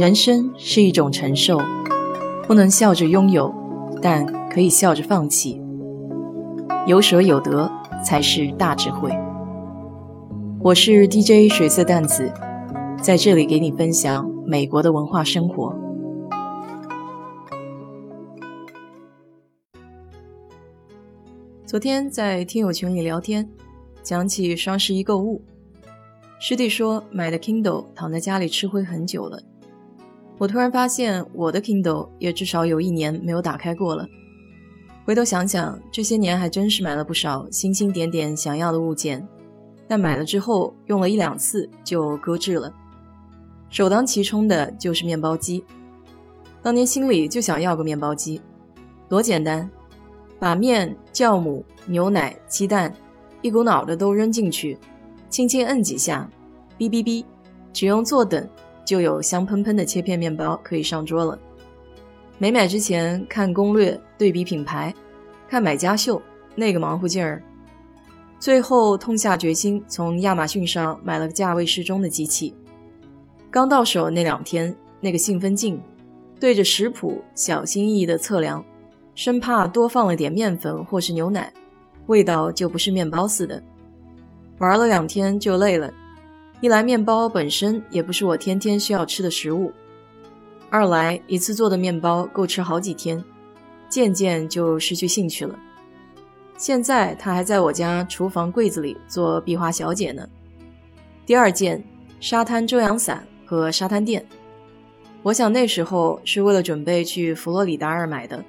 人生是一种承受，不能笑着拥有，但可以笑着放弃。有舍有得才是大智慧。我是 DJ 水色淡子，在这里给你分享美国的文化生活。昨天在听友群里聊天，讲起双十一购物，师弟说买的 Kindle 躺在家里吃灰很久了。我突然发现，我的 Kindle 也至少有一年没有打开过了。回头想想，这些年还真是买了不少星星点点想要的物件，但买了之后用了一两次就搁置了。首当其冲的就是面包机，当年心里就想要个面包机，多简单，把面、酵母、牛奶、鸡蛋一股脑的都扔进去，轻轻摁几下，哔哔哔，只用坐等。就有香喷喷的切片面包可以上桌了。没买之前看攻略、对比品牌、看买家秀，那个忙活劲儿。最后痛下决心，从亚马逊上买了个价位适中的机器。刚到手那两天，那个兴奋劲，对着食谱小心翼翼地测量，生怕多放了点面粉或是牛奶，味道就不是面包似的。玩了两天就累了。一来面包本身也不是我天天需要吃的食物，二来一次做的面包够吃好几天，渐渐就失去兴趣了。现在他还在我家厨房柜子里做壁花小姐呢。第二件沙滩遮阳伞和沙滩垫，我想那时候是为了准备去佛罗里达而买的，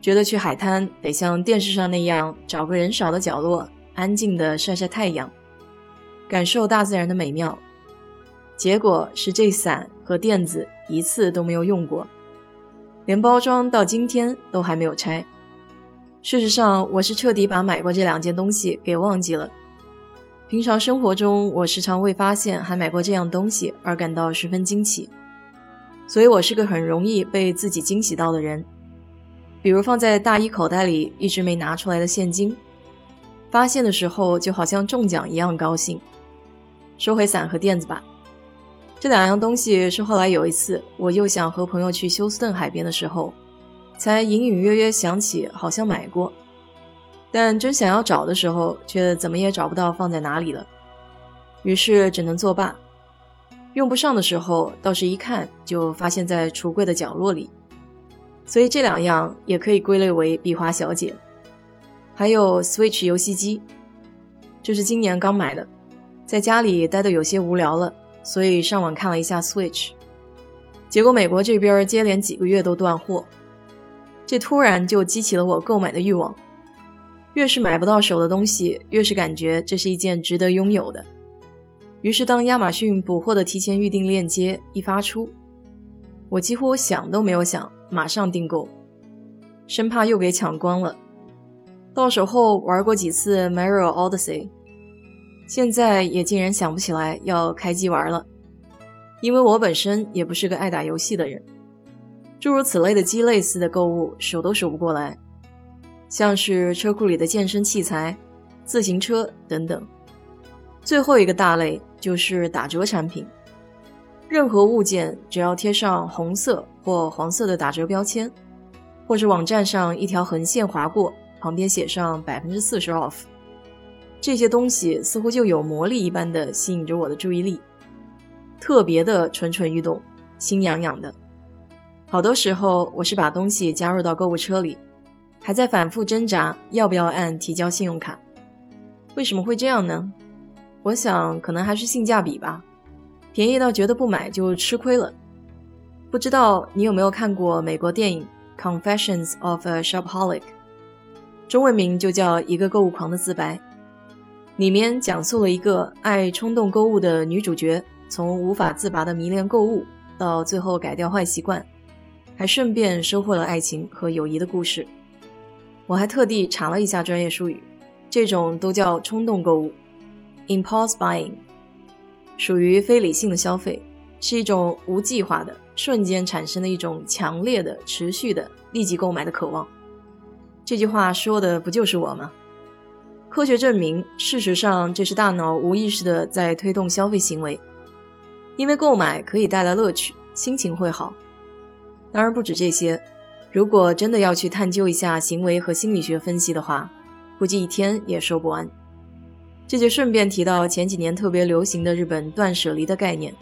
觉得去海滩得像电视上那样找个人少的角落，安静的晒晒太阳。感受大自然的美妙，结果是这伞和垫子一次都没有用过，连包装到今天都还没有拆。事实上，我是彻底把买过这两件东西给忘记了。平常生活中，我时常为发现还买过这样东西而感到十分惊奇，所以我是个很容易被自己惊喜到的人。比如放在大衣口袋里一直没拿出来的现金，发现的时候就好像中奖一样高兴。收回伞和垫子吧，这两样东西是后来有一次我又想和朋友去休斯顿海边的时候，才隐隐约约想起好像买过，但真想要找的时候却怎么也找不到放在哪里了，于是只能作罢。用不上的时候倒是一看就发现在橱柜的角落里，所以这两样也可以归类为壁花小姐。还有 Switch 游戏机，这是今年刚买的。在家里待得有些无聊了，所以上网看了一下 Switch，结果美国这边接连几个月都断货，这突然就激起了我购买的欲望。越是买不到手的东西，越是感觉这是一件值得拥有的。于是当亚马逊补货的提前预订链接一发出，我几乎想都没有想，马上订购，生怕又给抢光了。到手后玩过几次 Mario Odyssey。现在也竟然想不起来要开机玩了，因为我本身也不是个爱打游戏的人。诸如此类的鸡肋似的购物数都数不过来，像是车库里的健身器材、自行车等等。最后一个大类就是打折产品，任何物件只要贴上红色或黄色的打折标签，或是网站上一条横线划过，旁边写上百分之四十 off。这些东西似乎就有魔力一般的吸引着我的注意力，特别的蠢蠢欲动，心痒痒的。好多时候我是把东西加入到购物车里，还在反复挣扎要不要按提交信用卡。为什么会这样呢？我想可能还是性价比吧，便宜到觉得不买就吃亏了。不知道你有没有看过美国电影《Confessions of a Shopaholic》，中文名就叫一个购物狂的自白。里面讲述了一个爱冲动购物的女主角，从无法自拔的迷恋购物，到最后改掉坏习惯，还顺便收获了爱情和友谊的故事。我还特地查了一下专业术语，这种都叫冲动购物 （impulse buying），属于非理性的消费，是一种无计划的、瞬间产生的一种强烈的、持续的、立即购买的渴望。这句话说的不就是我吗？科学证明，事实上这是大脑无意识的在推动消费行为，因为购买可以带来乐趣，心情会好。当然不止这些，如果真的要去探究一下行为和心理学分析的话，估计一天也说不完。这就顺便提到前几年特别流行的日本断舍离的概念。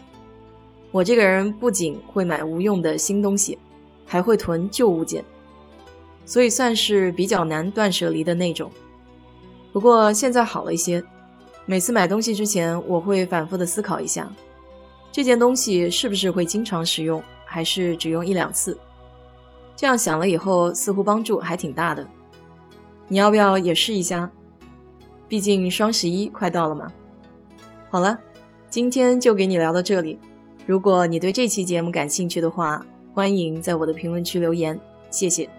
我这个人不仅会买无用的新东西，还会囤旧物件，所以算是比较难断舍离的那种。不过现在好了一些，每次买东西之前，我会反复的思考一下，这件东西是不是会经常使用，还是只用一两次。这样想了以后，似乎帮助还挺大的。你要不要也试一下？毕竟双十一快到了嘛。好了，今天就给你聊到这里。如果你对这期节目感兴趣的话，欢迎在我的评论区留言，谢谢。